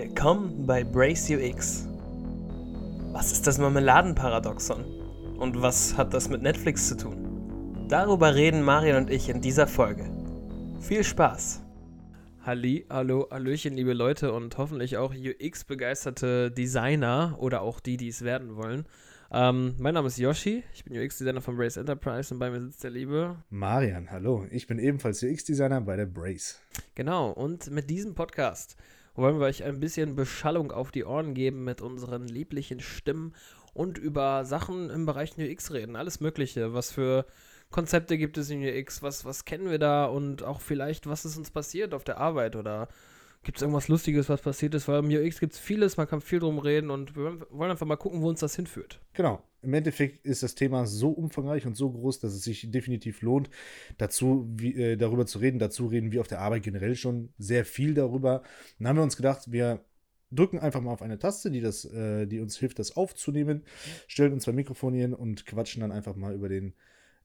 Willkommen bei Brace UX. Was ist das Marmeladenparadoxon? Und was hat das mit Netflix zu tun? Darüber reden Marion und ich in dieser Folge. Viel Spaß! Halli, hallo, hallöchen, liebe Leute und hoffentlich auch UX-begeisterte Designer oder auch die, die es werden wollen. Ähm, mein Name ist Yoshi, ich bin UX-Designer von Brace Enterprise und bei mir sitzt der liebe Marian, hallo. Ich bin ebenfalls UX-Designer bei der Brace. Genau, und mit diesem Podcast wollen wir euch ein bisschen Beschallung auf die Ohren geben mit unseren lieblichen Stimmen und über Sachen im Bereich UX reden. Alles Mögliche. Was für Konzepte gibt es in UX? Was, was kennen wir da? Und auch vielleicht, was ist uns passiert auf der Arbeit oder Gibt es irgendwas Lustiges, was passiert ist? Weil im UX gibt es vieles, man kann viel drum reden und wir wollen einfach mal gucken, wo uns das hinführt. Genau. Im Endeffekt ist das Thema so umfangreich und so groß, dass es sich definitiv lohnt, dazu wie, äh, darüber zu reden. Dazu reden wir auf der Arbeit generell schon sehr viel darüber. Dann haben wir uns gedacht, wir drücken einfach mal auf eine Taste, die, das, äh, die uns hilft, das aufzunehmen, stellen uns zwei Mikrofone hin und quatschen dann einfach mal über den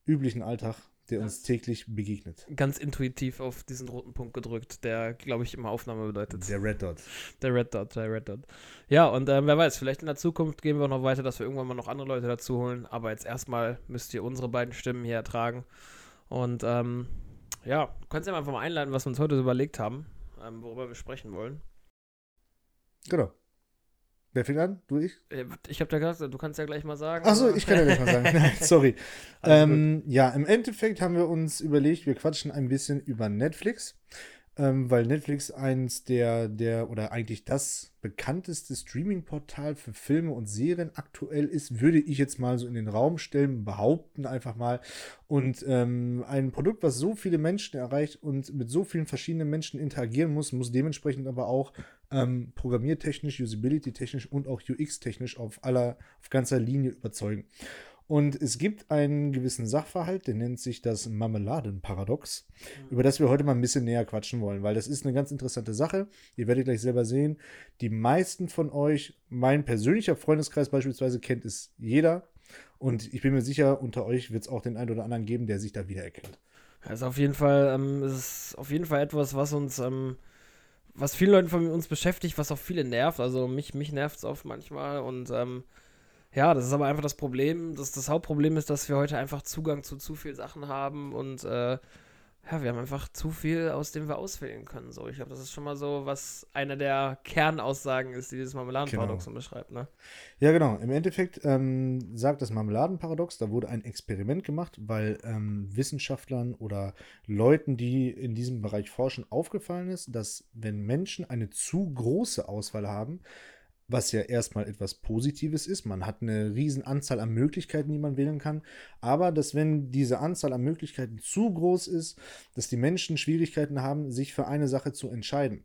üblichen Alltag der uns täglich begegnet. Ganz intuitiv auf diesen roten Punkt gedrückt, der, glaube ich, immer Aufnahme bedeutet. Der Red Dot. Der Red Dot, der Red Dot. Ja, und äh, wer weiß, vielleicht in der Zukunft gehen wir noch weiter, dass wir irgendwann mal noch andere Leute dazu holen. Aber jetzt erstmal müsst ihr unsere beiden Stimmen hier ertragen. Und ähm, ja, du kannst ja einfach mal einleiten, was wir uns heute überlegt haben, ähm, worüber wir sprechen wollen. Genau. Wer fängt an? Du, ich? Äh, ich habe da gesagt, du kannst ja gleich mal sagen. Achso, ich kann ja gleich mal sagen. Nein, sorry. Ähm, ja, im Endeffekt haben wir uns überlegt, wir quatschen ein bisschen über Netflix ähm, weil Netflix eins der, der oder eigentlich das bekannteste Streaming-Portal für Filme und Serien aktuell ist, würde ich jetzt mal so in den Raum stellen, behaupten einfach mal. Und ähm, ein Produkt, was so viele Menschen erreicht und mit so vielen verschiedenen Menschen interagieren muss, muss dementsprechend aber auch ähm, programmiertechnisch, usability-technisch und auch UX-technisch auf aller, auf ganzer Linie überzeugen. Und es gibt einen gewissen Sachverhalt, der nennt sich das Marmeladenparadox, mhm. über das wir heute mal ein bisschen näher quatschen wollen, weil das ist eine ganz interessante Sache. Ihr werdet gleich selber sehen. Die meisten von euch, mein persönlicher Freundeskreis beispielsweise, kennt es jeder. Und ich bin mir sicher, unter euch wird es auch den einen oder anderen geben, der sich da wiedererkennt. Also auf jeden Fall, ähm, ist auf jeden Fall etwas, was uns, ähm, was viele Leute von uns beschäftigt, was auch viele nervt. Also mich, mich nervt es oft manchmal und ähm, ja, das ist aber einfach das Problem. Das, das Hauptproblem ist, dass wir heute einfach Zugang zu zu viel Sachen haben und äh, ja, wir haben einfach zu viel, aus dem wir auswählen können. So, ich glaube, das ist schon mal so, was eine der Kernaussagen ist, die dieses Marmeladenparadox genau. beschreibt, ne? Ja, genau. Im Endeffekt ähm, sagt das Marmeladenparadox, da wurde ein Experiment gemacht, weil ähm, Wissenschaftlern oder Leuten, die in diesem Bereich forschen, aufgefallen ist, dass wenn Menschen eine zu große Auswahl haben, was ja erstmal etwas Positives ist. Man hat eine riesen Anzahl an Möglichkeiten, die man wählen kann. Aber dass wenn diese Anzahl an Möglichkeiten zu groß ist, dass die Menschen Schwierigkeiten haben, sich für eine Sache zu entscheiden.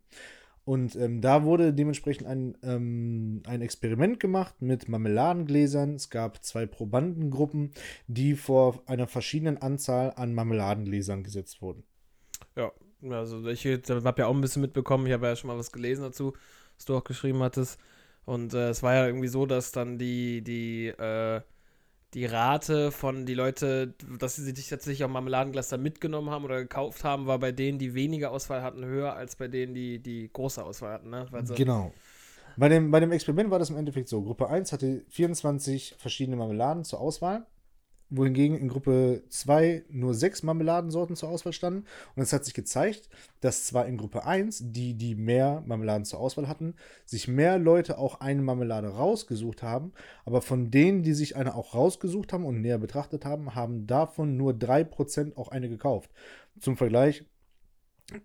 Und ähm, da wurde dementsprechend ein, ähm, ein Experiment gemacht mit Marmeladengläsern. Es gab zwei Probandengruppen, die vor einer verschiedenen Anzahl an Marmeladengläsern gesetzt wurden. Ja, also ich habe ja auch ein bisschen mitbekommen, ich habe ja schon mal was gelesen dazu, was du auch geschrieben hattest. Und äh, es war ja irgendwie so, dass dann die, die, äh, die Rate von die Leute, dass sie sich tatsächlich auch Marmeladenglas da mitgenommen haben oder gekauft haben, war bei denen, die weniger Auswahl hatten, höher als bei denen, die die große Auswahl hatten. Ne? Also, genau. Bei dem, bei dem Experiment war das im Endeffekt so. Gruppe 1 hatte 24 verschiedene Marmeladen zur Auswahl wohingegen in Gruppe 2 nur sechs Marmeladensorten zur Auswahl standen. Und es hat sich gezeigt, dass zwar in Gruppe 1, die, die mehr Marmeladen zur Auswahl hatten, sich mehr Leute auch eine Marmelade rausgesucht haben, aber von denen, die sich eine auch rausgesucht haben und näher betrachtet haben, haben davon nur 3% auch eine gekauft. Zum Vergleich,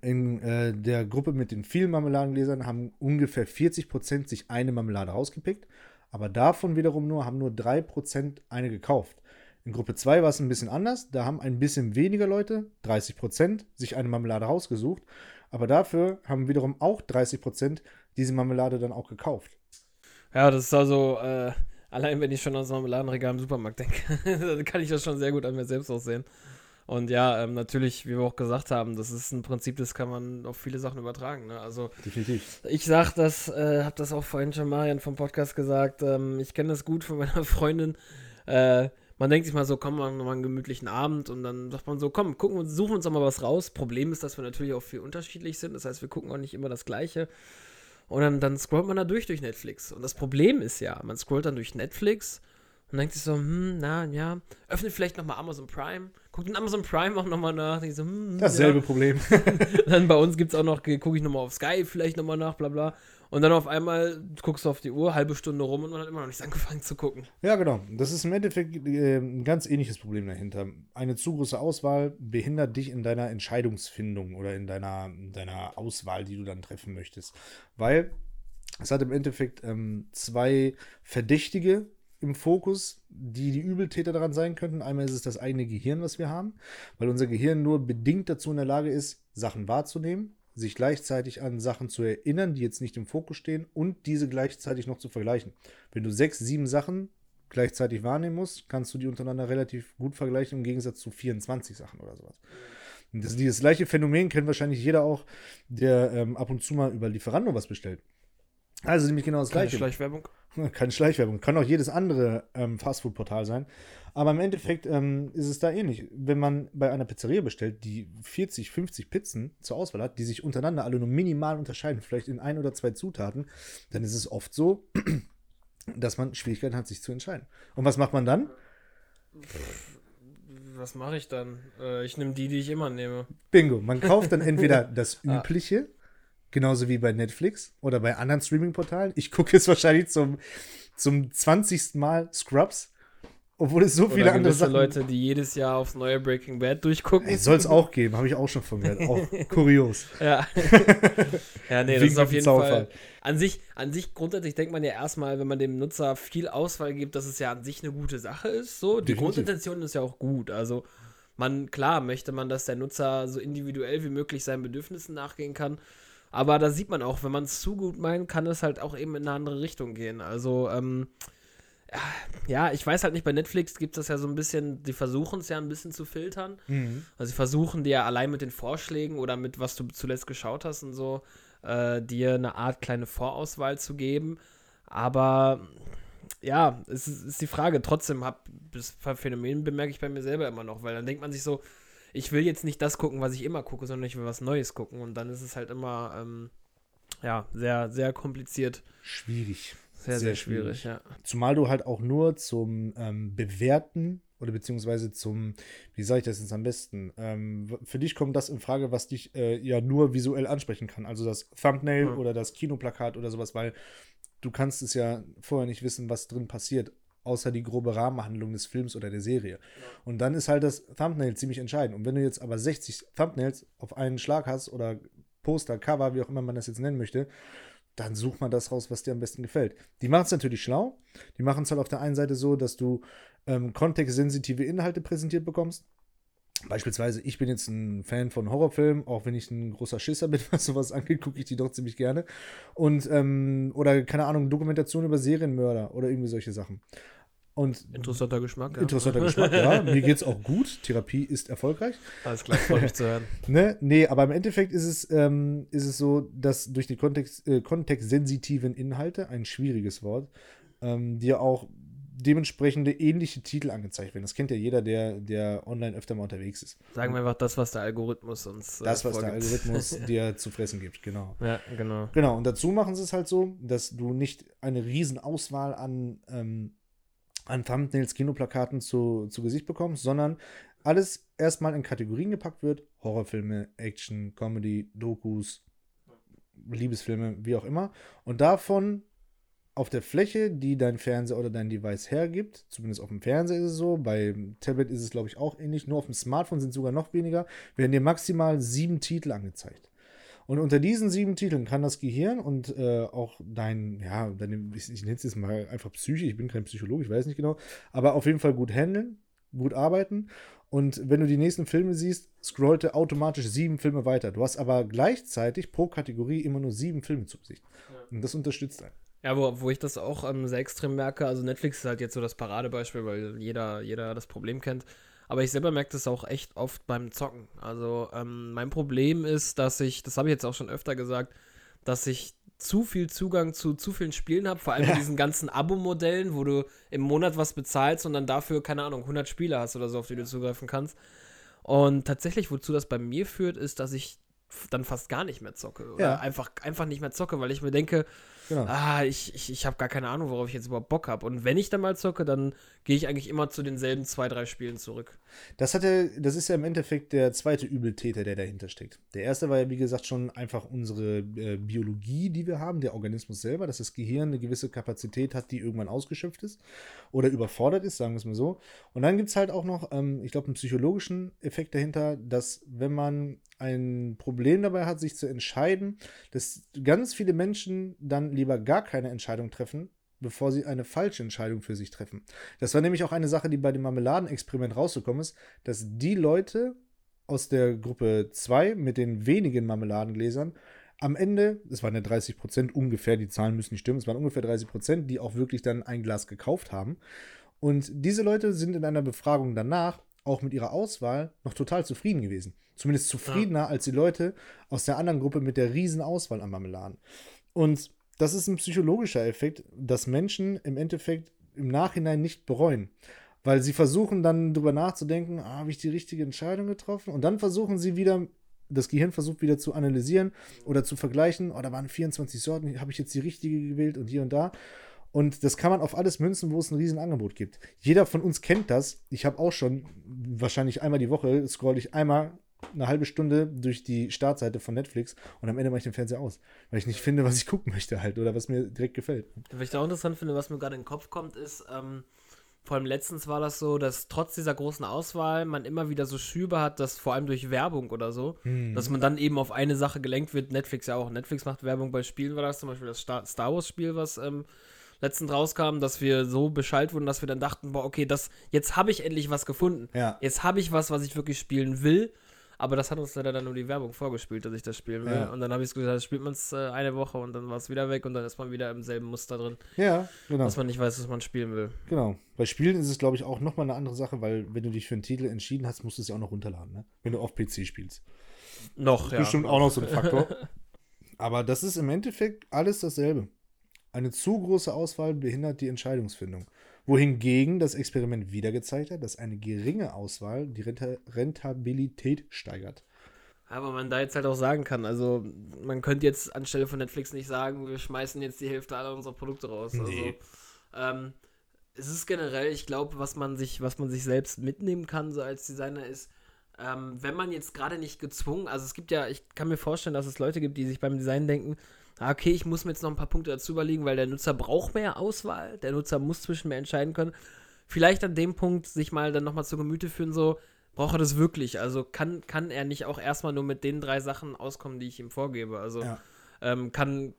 in äh, der Gruppe mit den vielen Marmeladengläsern haben ungefähr 40% sich eine Marmelade rausgepickt, aber davon wiederum nur haben nur 3% eine gekauft. In Gruppe 2 war es ein bisschen anders. Da haben ein bisschen weniger Leute, 30 Prozent, sich eine Marmelade rausgesucht. Aber dafür haben wiederum auch 30 Prozent diese Marmelade dann auch gekauft. Ja, das ist also, äh, allein wenn ich schon ans Marmeladenregal im Supermarkt denke, dann kann ich das schon sehr gut an mir selbst aussehen. Und ja, ähm, natürlich, wie wir auch gesagt haben, das ist ein Prinzip, das kann man auf viele Sachen übertragen. Ne? Also, Definitiv. Ich sag das, äh, habe das auch vorhin schon Marian vom Podcast gesagt. Ähm, ich kenne das gut von meiner Freundin. Äh, man denkt sich mal so, komm, machen wir mal einen gemütlichen Abend und dann sagt man so, komm, gucken wir, suchen uns doch mal was raus. Problem ist, dass wir natürlich auch viel unterschiedlich sind. Das heißt, wir gucken auch nicht immer das Gleiche. Und dann, dann scrollt man da durch durch Netflix. Und das Problem ist ja, man scrollt dann durch Netflix und denkt sich so, hm, na, ja, öffnet vielleicht nochmal Amazon Prime, guckt in Amazon Prime auch nochmal nach, so, hm, Dasselbe ja. Problem. dann bei uns gibt es auch noch, gucke ich nochmal auf Sky vielleicht nochmal nach, bla bla. Und dann auf einmal guckst du auf die Uhr, halbe Stunde rum und man hat immer noch nichts angefangen zu gucken. Ja, genau. Das ist im Endeffekt äh, ein ganz ähnliches Problem dahinter. Eine zu große Auswahl behindert dich in deiner Entscheidungsfindung oder in deiner, in deiner Auswahl, die du dann treffen möchtest. Weil es hat im Endeffekt ähm, zwei Verdächtige im Fokus, die die Übeltäter daran sein könnten. Einmal ist es das eigene Gehirn, was wir haben, weil unser Gehirn nur bedingt dazu in der Lage ist, Sachen wahrzunehmen, sich gleichzeitig an Sachen zu erinnern, die jetzt nicht im Fokus stehen und diese gleichzeitig noch zu vergleichen. Wenn du sechs, sieben Sachen gleichzeitig wahrnehmen musst, kannst du die untereinander relativ gut vergleichen, im Gegensatz zu 24 Sachen oder sowas. Und das, dieses gleiche Phänomen kennt wahrscheinlich jeder auch, der ähm, ab und zu mal über Lieferando was bestellt. Also nämlich genau das Keine gleiche. Schleichwerbung. Keine Schleichwerbung. Kann auch jedes andere ähm, Fastfood-Portal sein. Aber im Endeffekt ähm, ist es da ähnlich. Wenn man bei einer Pizzeria bestellt, die 40, 50 Pizzen zur Auswahl hat, die sich untereinander alle nur minimal unterscheiden, vielleicht in ein oder zwei Zutaten, dann ist es oft so, dass man Schwierigkeiten hat, sich zu entscheiden. Und was macht man dann? Was mache ich dann? Äh, ich nehme die, die ich immer nehme. Bingo. Man kauft dann entweder das Ah. Übliche, genauso wie bei Netflix oder bei anderen Streaming-Portalen. Ich gucke jetzt wahrscheinlich zum, zum 20. Mal Scrubs, obwohl es so viele andere Sachen Leute, die jedes Jahr aufs neue Breaking Bad durchgucken. Soll es auch geben, habe ich auch schon von gehört. Auch kurios. Ja. ja, nee, das ist auf jeden Zaunfall. Fall. An sich, an sich, grundsätzlich denkt man ja erstmal, wenn man dem Nutzer viel Auswahl gibt, dass es ja an sich eine gute Sache ist. So, die Definitiv. Grundintention ist ja auch gut. Also, man, klar, möchte man, dass der Nutzer so individuell wie möglich seinen Bedürfnissen nachgehen kann. Aber da sieht man auch, wenn man es zu gut meint, kann es halt auch eben in eine andere Richtung gehen. Also, ähm, ja, ich weiß halt nicht, bei Netflix gibt es das ja so ein bisschen, die versuchen es ja ein bisschen zu filtern. Also sie versuchen dir allein mit den Vorschlägen oder mit was du zuletzt geschaut hast und so, äh, dir eine Art kleine Vorauswahl zu geben. Aber ja, es ist, ist die Frage. Trotzdem hab das Phänomen bemerke ich bei mir selber immer noch, weil dann denkt man sich so, ich will jetzt nicht das gucken, was ich immer gucke, sondern ich will was Neues gucken. Und dann ist es halt immer, ähm, ja, sehr, sehr kompliziert. Schwierig. Sehr, Sehr sehr, schwierig, ja. Zumal du halt auch nur zum ähm, Bewerten oder beziehungsweise zum, wie sage ich das jetzt am besten? Ähm, für dich kommt das in Frage, was dich äh, ja nur visuell ansprechen kann. Also das Thumbnail Mhm. oder das Kinoplakat oder sowas, weil du kannst es ja vorher nicht wissen, was drin passiert, außer die grobe Rahmenhandlung des Films oder der Serie. Und dann ist halt das Thumbnail ziemlich entscheidend. Und wenn du jetzt aber 60 Thumbnails auf einen Schlag hast oder Poster, Cover, wie auch immer man das jetzt nennen möchte, dann such mal das raus, was dir am besten gefällt. Die machen es natürlich schlau. Die machen es halt auf der einen Seite so, dass du ähm, kontextsensitive Inhalte präsentiert bekommst. Beispielsweise, ich bin jetzt ein Fan von Horrorfilmen, auch wenn ich ein großer Schisser bin, was sowas angeht, gucke ich die doch ziemlich gerne. Und, ähm, oder, keine Ahnung, Dokumentation über Serienmörder oder irgendwie solche Sachen. Und Interessanter Geschmack, ja. interessanter Geschmack, ja. Mir geht's auch gut. Therapie ist erfolgreich. Alles klar, freut mich zu hören. Ne? Nee, aber im Endeffekt ist es, ähm, ist es so, dass durch die Kontext, äh, kontextsensitiven Inhalte, ein schwieriges Wort, ähm, dir auch dementsprechende ähnliche Titel angezeigt werden. Das kennt ja jeder, der, der online öfter mal unterwegs ist. Sagen wir einfach das, was der Algorithmus uns äh, Das, was der vorgibt. Algorithmus dir zu fressen gibt, genau. Ja, genau. Genau, und dazu machen sie es halt so, dass du nicht eine riesen Auswahl an, ähm, an Thumbnails, Kinoplakaten zu, zu Gesicht bekommst, sondern alles erstmal in Kategorien gepackt wird. Horrorfilme, Action, Comedy, Dokus, Liebesfilme, wie auch immer. Und davon auf der Fläche, die dein Fernseher oder dein Device hergibt, zumindest auf dem Fernseher ist es so, beim Tablet ist es, glaube ich, auch ähnlich, nur auf dem Smartphone sind es sogar noch weniger, werden dir maximal sieben Titel angezeigt. Und unter diesen sieben Titeln kann das Gehirn und äh, auch dein, ja, deine, ich, ich nenne es jetzt mal einfach Psyche, ich bin kein Psychologe, ich weiß nicht genau, aber auf jeden Fall gut handeln, gut arbeiten. Und wenn du die nächsten Filme siehst, scrollt er automatisch sieben Filme weiter. Du hast aber gleichzeitig pro Kategorie immer nur sieben Filme zu besichten. Und das unterstützt einen. Ja, wo, wo ich das auch ähm, sehr extrem merke, also Netflix ist halt jetzt so das Paradebeispiel, weil jeder, jeder das Problem kennt. Aber ich selber merke das auch echt oft beim Zocken. Also ähm, mein Problem ist, dass ich, das habe ich jetzt auch schon öfter gesagt, dass ich zu viel Zugang zu zu vielen Spielen habe, vor allem Ja. diesen ganzen Abo-Modellen, wo du im Monat was bezahlst und dann dafür, keine Ahnung, 100 Spiele hast oder so, auf die du zugreifen kannst. Und tatsächlich, wozu das bei mir führt, ist, dass ich dann fast gar nicht mehr zocke. Oder Ja. einfach, einfach nicht mehr zocke, weil ich mir denke, Genau. ah, ich, ich, ich habe gar keine Ahnung, worauf ich jetzt überhaupt Bock habe. Und wenn ich dann mal zocke, dann gehe ich eigentlich immer zu denselben zwei, drei Spielen zurück. Das, hat ja, das ist ja im Endeffekt der zweite Übeltäter, der dahinter steckt. Der erste war ja, wie gesagt, schon einfach unsere äh, Biologie, die wir haben, der Organismus selber, dass das Gehirn eine gewisse Kapazität hat, die irgendwann ausgeschöpft ist oder überfordert ist, sagen wir es mal so. Und dann gibt es halt auch noch, ähm, ich glaube, einen psychologischen Effekt dahinter, dass wenn man ein Problem dabei hat, sich zu entscheiden, dass ganz viele Menschen dann lieber gar keine Entscheidung treffen, bevor sie eine falsche Entscheidung für sich treffen. Das war nämlich auch eine Sache, die bei dem Marmeladenexperiment rausgekommen ist, dass die Leute aus der Gruppe 2 mit den wenigen Marmeladengläsern am Ende, es waren ja 30 Prozent ungefähr, die Zahlen müssen nicht stimmen, es waren ungefähr 30 Prozent, die auch wirklich dann ein Glas gekauft haben. Und diese Leute sind in einer Befragung danach auch mit ihrer Auswahl noch total zufrieden gewesen. Zumindest zufriedener als die Leute aus der anderen Gruppe mit der riesen Auswahl an Marmeladen. Und das ist ein psychologischer Effekt, dass Menschen im Endeffekt im Nachhinein nicht bereuen. Weil sie versuchen dann drüber nachzudenken, ah, habe ich die richtige Entscheidung getroffen? Und dann versuchen sie wieder, das Gehirn versucht wieder zu analysieren oder zu vergleichen, oh, da waren 24 Sorten, habe ich jetzt die richtige gewählt und hier und da. Und das kann man auf alles münzen, wo es ein Riesenangebot gibt. Jeder von uns kennt das. Ich habe auch schon, wahrscheinlich einmal die Woche, scroll ich einmal eine halbe Stunde durch die Startseite von Netflix und am Ende mache ich den Fernseher aus. Weil ich nicht finde, was ich gucken möchte halt oder was mir direkt gefällt. Was ich da auch interessant finde, was mir gerade in den Kopf kommt, ist, ähm, vor allem letztens war das so, dass trotz dieser großen Auswahl man immer wieder so Schübe hat, dass vor allem durch Werbung oder so, dass man dann eben auf eine Sache gelenkt wird. Netflix ja auch. Netflix macht Werbung bei Spielen, war das zum Beispiel das Star, Star Wars Spiel, was ähm, letztens rauskam, dass wir so Bescheid wurden, dass wir dann dachten, boah, okay, das, jetzt habe ich endlich was gefunden. Ja. Jetzt habe ich was, was ich wirklich spielen will. Aber das hat uns leider dann nur die Werbung vorgespielt, dass ich das spielen will. Ja. Und dann habe ich gesagt, spielt man es äh, eine Woche und dann war es wieder weg und dann ist man wieder im selben Muster drin, Ja, genau. dass man nicht weiß, was man spielen will. Genau. Bei Spielen ist es, glaube ich, auch nochmal eine andere Sache, weil wenn du dich für einen Titel entschieden hast, musst du es ja auch noch runterladen, ne? Wenn du auf PC spielst. Noch, ja. Bestimmt auch noch so ein Faktor. Aber das ist im Endeffekt alles dasselbe. Eine zu große Auswahl behindert die Entscheidungsfindung. Wohingegen das Experiment wieder gezeigt hat, dass eine geringe Auswahl die Renta Rentabilität steigert. Aber man da jetzt halt auch sagen kann, also man könnte jetzt anstelle von Netflix nicht sagen, wir schmeißen jetzt die Hälfte aller unserer Produkte raus. Also, Nee. ähm, es ist generell, ich glaube, was man sich, was man sich selbst mitnehmen kann, so als Designer, ist, ähm, wenn man jetzt gerade nicht gezwungen, also es gibt ja, ich kann mir vorstellen, dass es Leute gibt, die sich beim Design denken, okay, ich muss mir jetzt noch ein paar Punkte dazu überlegen, weil der Nutzer braucht mehr Auswahl, der Nutzer muss zwischen mehr entscheiden können. Vielleicht an dem Punkt sich mal dann nochmal zu Gemüte führen, so, braucht er das wirklich? Also kann, kann er nicht auch erstmal nur mit den drei Sachen auskommen, die ich ihm vorgebe? Also Ja. ähm, kann,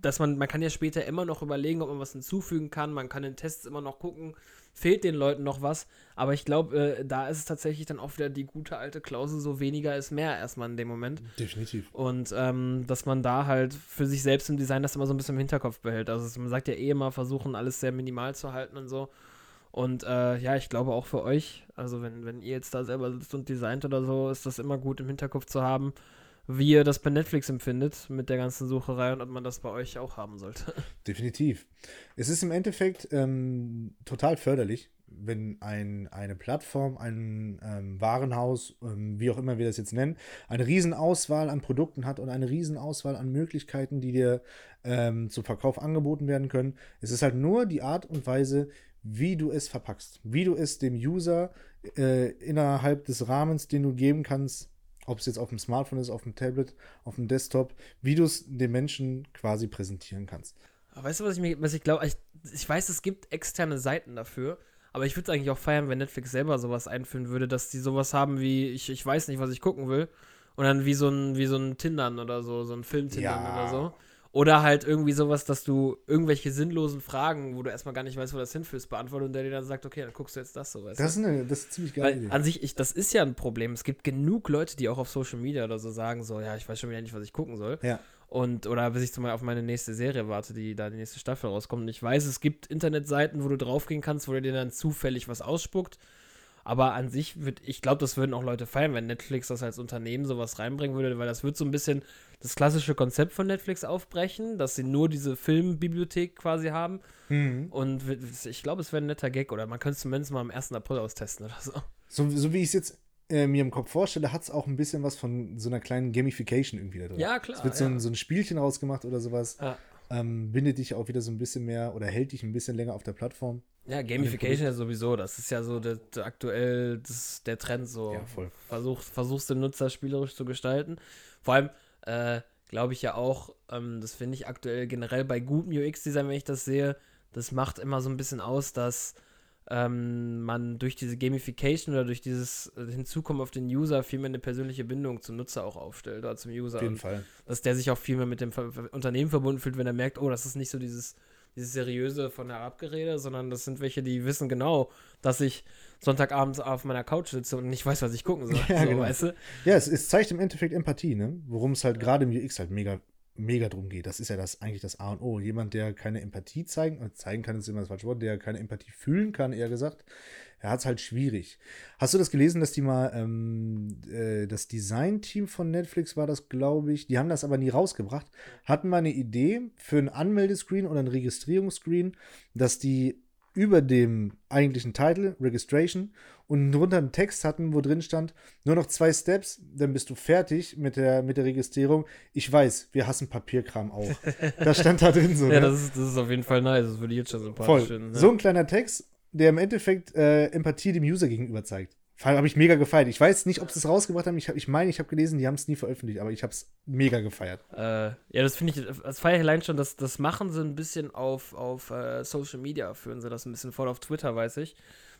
dass man, man kann ja später immer noch überlegen, ob man was hinzufügen kann, man kann in Tests immer noch gucken, fehlt den Leuten noch was, aber ich glaube, äh, da ist es tatsächlich dann auch wieder die gute alte Klausel, so weniger ist mehr erstmal in dem Moment. Definitiv. Und ähm, dass man da halt für sich selbst im Design das immer so ein bisschen im Hinterkopf behält. Also man sagt ja eh immer, versuchen alles sehr minimal zu halten und so. Und äh, ja, ich glaube auch für euch, also wenn, wenn ihr jetzt da selber sitzt und designt oder so, ist das immer gut im Hinterkopf zu haben, wie ihr das bei Netflix empfindet mit der ganzen Sucherei und ob man das bei euch auch haben sollte. Definitiv. Es ist im Endeffekt ähm, total förderlich, wenn ein, eine Plattform, ein ähm, Warenhaus, ähm, wie auch immer wir das jetzt nennen, eine Riesenauswahl an Produkten hat und eine Riesenauswahl an Möglichkeiten, die dir ähm, zum Verkauf angeboten werden können. Es ist halt nur die Art und Weise, wie du es verpackst, wie du es dem User äh, innerhalb des Rahmens, den du geben kannst, ob es jetzt auf dem Smartphone ist, auf dem Tablet, auf dem Desktop, wie du es dem Menschen quasi präsentieren kannst. Weißt du, was ich mir, was ich glaube, ich, ich weiß, es gibt externe Seiten dafür, aber ich würde es eigentlich auch feiern, wenn Netflix selber sowas einführen würde, dass die sowas haben wie, ich, ich weiß nicht, was ich gucken will. Und dann wie so ein, wie so ein Tindern oder so, so ein Film-Tindern Ja. oder so. Oder halt irgendwie sowas, dass du irgendwelche sinnlosen Fragen, wo du erstmal gar nicht weißt, wo das hinführst, beantwortet und der dir dann sagt, okay, dann guckst du jetzt das so, weißt Das ist eine, das ist ziemlich geile Weil an sich, ich, das ist ja ein Problem. Es gibt genug Leute, die auch auf Social Media oder so sagen, so, ja, ich weiß schon wieder nicht, was ich gucken soll. Ja. Und, oder bis ich zum Beispiel auf meine nächste Serie warte, die da die nächste Staffel rauskommt. Und ich weiß, es gibt Internetseiten, wo du draufgehen kannst, wo der dir dann zufällig was ausspuckt. Aber an sich würde, ich glaube, das würden auch Leute feiern, wenn Netflix das als Unternehmen sowas reinbringen würde, weil das wird so ein bisschen das klassische Konzept von Netflix aufbrechen, dass sie nur diese Filmbibliothek quasi haben. Mhm. Und ich glaube, es wäre ein netter Gag oder man könnte es zumindest mal am 1. April austesten oder so. So, so wie ich es jetzt äh, mir im Kopf vorstelle, hat es auch ein bisschen was von so einer kleinen Gamification irgendwie da drin. Ja, klar. Es wird so, ja. ein, so ein Spielchen rausgemacht oder sowas. Ja. Ähm, bindet dich auch wieder so ein bisschen mehr oder hält dich ein bisschen länger auf der Plattform. Ja, Gamification ja sowieso. Das ist ja so der, der aktuell das, der Trend so. Ja, voll. Versuch, versuchst den Nutzer spielerisch zu gestalten. Vor allem äh, glaube ich ja auch, ähm, das finde ich aktuell generell bei gutem UX-Design, wenn ich das sehe, das macht immer so ein bisschen aus, dass ähm, man durch diese Gamification oder durch dieses äh, Hinzukommen auf den User viel mehr eine persönliche Bindung zum Nutzer auch aufstellt oder zum User. Auf jeden Fall. dass der sich auch viel mehr mit dem Unternehmen verbunden fühlt, wenn er merkt, oh, das ist nicht so dieses, dieses seriöse von der Abgerede, sondern das sind welche, die wissen genau, dass ich Sonntagabends auf meiner Couch sitze und nicht weiß, was ich gucken soll. Ja, so, genau. weißt du? Ja, es, es zeigt im Endeffekt Empathie, ne? Worum es halt gerade im UX halt mega, mega drum geht. Das ist ja das eigentlich das A und O. Jemand, der keine Empathie zeigen, äh, zeigen kann, ist immer das falsche Wort, der keine Empathie fühlen kann, eher gesagt, er hat es halt schwierig. Hast du das gelesen, dass die mal, ähm, äh, das Design-Team von Netflix war das, glaube ich, die haben das aber nie rausgebracht, hatten mal eine Idee für ein Anmeldescreen oder ein Registrierungsscreen, dass die über dem eigentlichen Titel, Registration, und drunter einen Text hatten, wo drin stand, nur noch zwei Steps, dann bist du fertig mit der, mit der Registrierung. Ich weiß, wir hassen Papierkram auch. Das stand da drin so. Ja, ne? das ist, das ist auf jeden Fall nice. Das würde ich jetzt schon sympathisch Voll. finden. Ne? So ein kleiner Text, der im Endeffekt äh, Empathie dem User gegenüber zeigt. Habe ich mega gefeiert. Ich weiß nicht, ob sie es rausgebracht haben. Ich, hab, ich meine, ich habe gelesen, die haben es nie veröffentlicht, aber ich habe es mega gefeiert. Äh, ja, das finde ich, das feiere ich allein schon, das, das machen sie ein bisschen auf, auf äh, Social Media, führen sie das ein bisschen voll auf Twitter, weiß ich.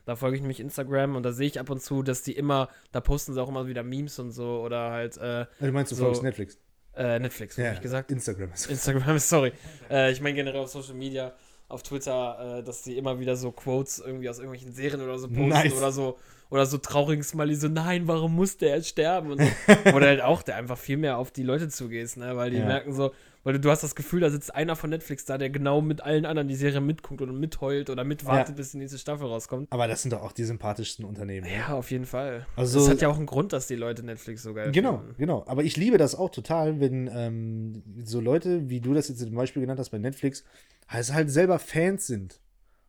Da folge ich nämlich Instagram und da sehe ich ab und zu, dass die immer, da posten sie auch immer wieder Memes und so oder halt äh, Du meinst, du So. folgst Netflix? äh, Netflix, Ja, ich gesagt. Instagram. Instagram, sorry. Äh, ich meine generell auf Social Media, auf Twitter, äh, dass die immer wieder so Quotes irgendwie aus irgendwelchen Serien oder so posten Nice. oder so oder so traurigen Smiley, so nein, warum muss der jetzt sterben? Und so. oder halt auch, der einfach viel mehr auf die Leute zugehst, ne? Weil die Ja. merken so, weil du, du hast das Gefühl, da sitzt einer von Netflix da, der genau mit allen anderen die Serie mitguckt oder mitheult oder mitwartet, Ja. bis die nächste Staffel rauskommt. Aber das sind doch auch die sympathischsten Unternehmen. ne? Ja, auf jeden Fall. Also- das hat ja auch einen Grund, dass die Leute Netflix so geil Genau, finden. genau. Aber ich liebe das auch total, wenn ähm, so Leute, wie du das jetzt zum Beispiel genannt hast bei Netflix, also halt selber Fans sind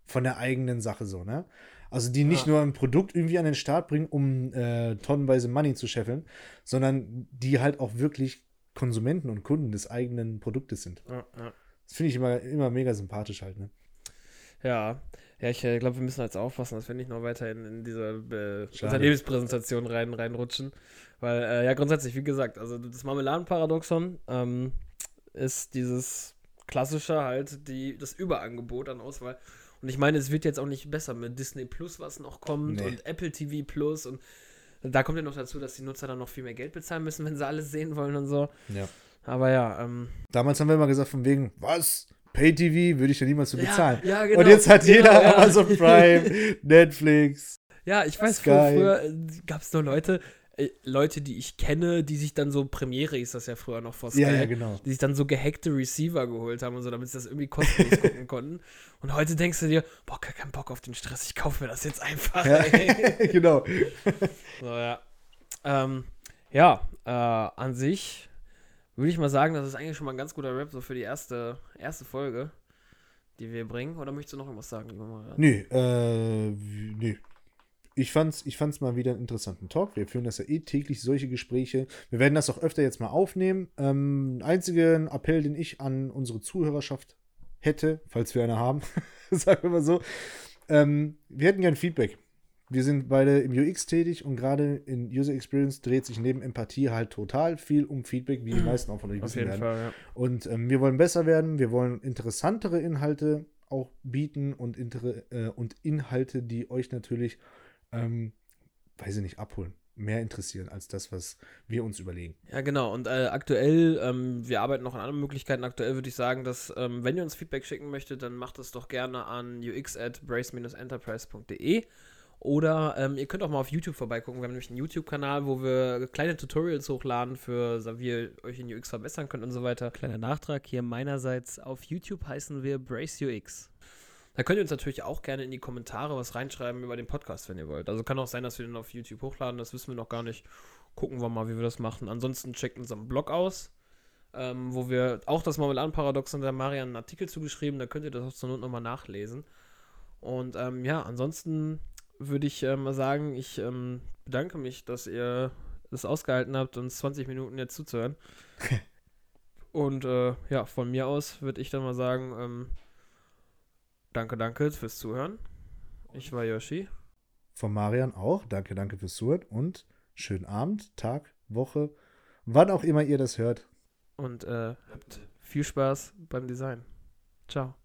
von der eigenen Sache so, ne? Also die nicht Ja. nur ein Produkt irgendwie an den Start bringen, um äh, tonnenweise Money zu scheffeln, sondern die halt auch wirklich Konsumenten und Kunden des eigenen Produktes sind. Ja, ja. Das finde ich immer, immer mega sympathisch halt, ne? Ja, ja ich äh, glaube, wir müssen jetzt aufpassen, dass wir nicht noch weiter in, in diese äh. Unternehmenspräsentation rein, reinrutschen. Weil, äh, ja, grundsätzlich, wie gesagt, also das Marmeladenparadoxon ähm, ist dieses klassische halt, die, das Überangebot an Auswahl. Und ich meine, es wird jetzt auch nicht besser mit Disney Plus, was noch kommt, Nee. und Apple TV Plus und da kommt ja noch dazu, dass die Nutzer dann noch viel mehr Geld bezahlen müssen, wenn sie alles sehen wollen und so. Ja. Aber ja, ähm, Damals haben wir immer gesagt, von wegen, was? Pay-TV würde ich ja niemals so bezahlen. ja, genau, Und jetzt hat genau, jeder ja. Amazon Prime, Netflix. Ja, ich weiß, Sky. früher, früher äh, gab es nur Leute, Leute, die ich kenne, die sich dann so Premiere hieß das ja früher noch vor Sky, Ja, ja, genau. die sich dann so gehackte Receiver geholt haben und so, damit sie das irgendwie kostenlos gucken konnten. Und heute denkst du dir, boah, gar keinen Bock auf den Stress, ich kaufe mir das jetzt einfach. Ja, genau. so, ja. Ähm, ja, äh, an sich würde ich mal sagen, das ist eigentlich schon mal ein ganz guter Rap so für die erste, erste Folge, die wir bringen. Oder möchtest du noch irgendwas sagen, lieber Marian? Nee, äh, w- nee. Ich fand's, ich fand's mal wieder einen interessanten Talk. Wir führen das ja eh täglich, solche Gespräche. Wir werden das auch öfter jetzt mal aufnehmen. Ähm, einzigen Appell, den ich an unsere Zuhörerschaft hätte, falls wir eine haben, sagen wir mal so, ähm, wir hätten gern Feedback. Wir sind beide im UX tätig und gerade in User Experience dreht sich neben Empathie halt total viel um Feedback, wie die meisten auch von euch wissen werden. Fall, ja. Und ähm, wir wollen besser werden, wir wollen interessantere Inhalte auch bieten und, inter äh, und Inhalte, die euch natürlich, ähm, weiß ich nicht, abholen, mehr interessieren als das, was wir uns überlegen. Ja, genau. Und äh, aktuell, ähm, wir arbeiten noch an anderen Möglichkeiten. Aktuell würde ich sagen, dass, ähm, wenn ihr uns Feedback schicken möchtet, dann macht es doch gerne an ux at brace-enterprise.de. Oder ähm, ihr könnt auch mal auf YouTube vorbeigucken. Wir haben nämlich einen YouTube-Kanal, wo wir kleine Tutorials hochladen für, wie ihr euch in UX verbessern könnt und so weiter. Kleiner Nachtrag hier meinerseits. Auf YouTube heißen wir Brace UX. Da könnt ihr uns natürlich auch gerne in die Kommentare was reinschreiben über den Podcast, wenn ihr wollt. Also kann auch sein, dass wir den auf YouTube hochladen, das wissen wir noch gar nicht. Gucken wir mal, wie wir das machen. Ansonsten checkt unseren Blog aus, ähm, wo wir auch das Marmeladen-Paradoxon der Marian einen Artikel zugeschrieben, da könnt ihr das auch zur Not nochmal nachlesen. Und ähm, ja, ansonsten würde ich äh, mal sagen, ich ähm, bedanke mich, dass ihr es ausgehalten habt, uns 20 Minuten jetzt zuzuhören. Und äh, ja, von mir aus würde ich dann mal sagen, ähm, danke, danke fürs Zuhören. Ich war Yoshi. Von Marian auch. Danke, danke fürs Zuhören und schönen Abend, Tag, Woche, wann auch immer ihr das hört. Und äh, habt viel Spaß beim Design. Ciao.